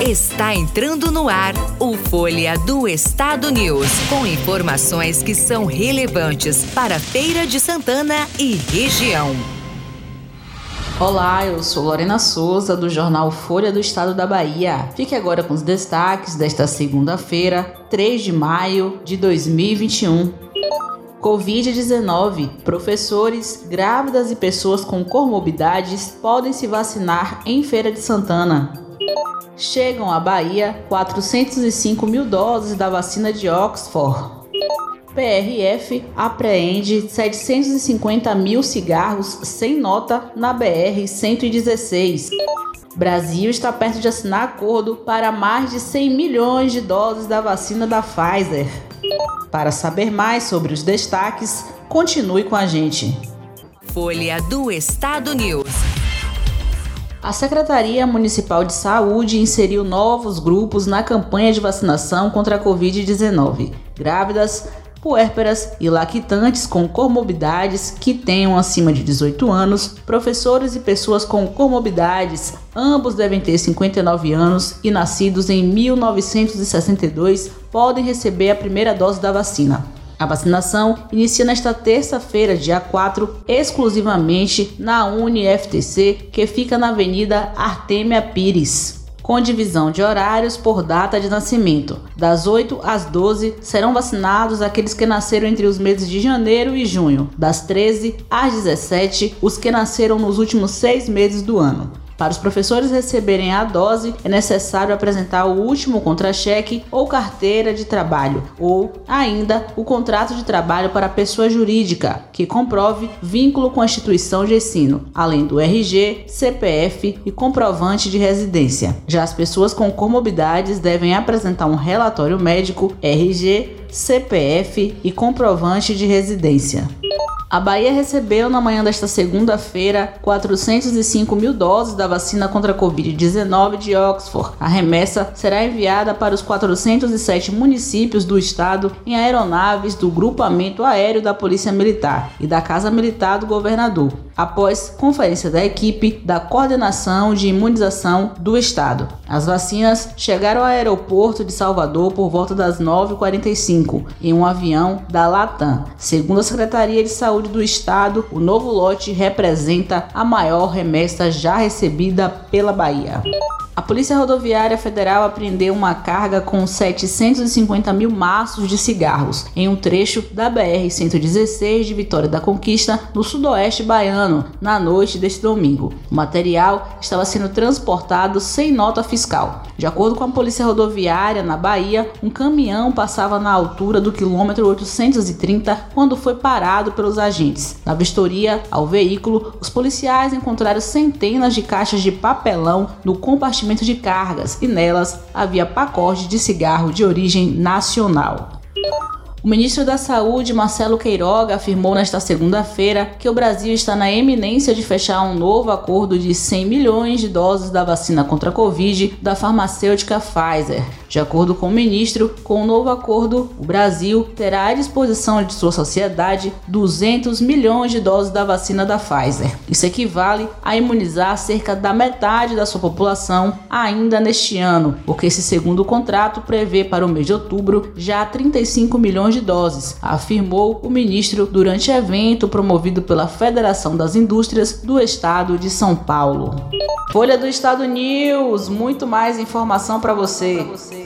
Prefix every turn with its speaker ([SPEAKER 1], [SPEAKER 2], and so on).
[SPEAKER 1] Está entrando no ar o Folha do Estado News, com informações que são relevantes para Feira de Santana e região.
[SPEAKER 2] Olá, eu sou Lorena Souza do jornal Folha do Estado da Bahia. Fique agora com os destaques desta segunda-feira, 3 de maio de 2021. Covid-19. Professores, grávidas e pessoas com comorbidades podem se vacinar em Feira de Santana chegam à Bahia 405 mil doses da vacina de Oxford. PRF apreende 750 mil cigarros sem nota na BR-116. Brasil está perto de assinar acordo para mais de 100 milhões de doses da vacina da Pfizer. Para saber mais sobre os destaques, continue com a gente.
[SPEAKER 1] Folha do Estado News.
[SPEAKER 2] A Secretaria Municipal de Saúde inseriu novos grupos na campanha de vacinação contra a Covid-19. Grávidas, puérperas e lactantes com comorbidades que tenham acima de 18 anos, professores e pessoas com comorbidades, ambos devem ter 59 anos e nascidos em 1962, podem receber a primeira dose da vacina. A vacinação inicia nesta terça-feira, dia 4, exclusivamente na UniFTC, que fica na Avenida Artemia Pires com divisão de horários por data de nascimento. Das 8 às 12 serão vacinados aqueles que nasceram entre os meses de janeiro e junho. Das 13 às 17, os que nasceram nos últimos seis meses do ano. Para os professores receberem a dose, é necessário apresentar o último contra-cheque ou carteira de trabalho, ou ainda o contrato de trabalho para a pessoa jurídica, que comprove vínculo com a instituição de ensino, além do RG, CPF e comprovante de residência. Já as pessoas com comorbidades devem apresentar um relatório médico, RG, CPF e comprovante de residência. A Bahia recebeu na manhã desta segunda-feira 405 mil doses da vacina contra a Covid-19 de Oxford. A remessa será enviada para os 407 municípios do estado em aeronaves do Grupamento Aéreo da Polícia Militar e da Casa Militar do Governador, após conferência da equipe da Coordenação de Imunização do Estado. As vacinas chegaram ao aeroporto de Salvador por volta das 9h45 em um avião da Latam. Segundo a Secretaria de Saúde, do Estado, o novo lote representa a maior remessa já recebida pela Bahia. A Polícia Rodoviária Federal apreendeu uma carga com 750 mil maços de cigarros em um trecho da BR-116 de Vitória da Conquista, no sudoeste baiano, na noite deste domingo. O material estava sendo transportado sem nota fiscal. De acordo com a Polícia Rodoviária na Bahia, um caminhão passava na altura do quilômetro 830 quando foi parado pelos agentes. Na vistoria ao veículo, os policiais encontraram centenas de caixas de papelão no compartimento compartimento de cargas e nelas havia pacotes de cigarro de origem nacional. O ministro da Saúde, Marcelo Queiroga, afirmou nesta segunda-feira que o Brasil está na eminência de fechar um novo acordo de 100 milhões de doses da vacina contra a Covid da farmacêutica Pfizer. De acordo com o ministro, com o novo acordo, o Brasil terá à disposição de sua sociedade 200 milhões de doses da vacina da Pfizer. Isso equivale a imunizar cerca da metade da sua população ainda neste ano, porque esse segundo contrato prevê para o mês de outubro já 35 milhões de doses, afirmou o ministro durante evento promovido pela Federação das Indústrias do Estado de São Paulo. Folha do Estado News, muito mais informação para você.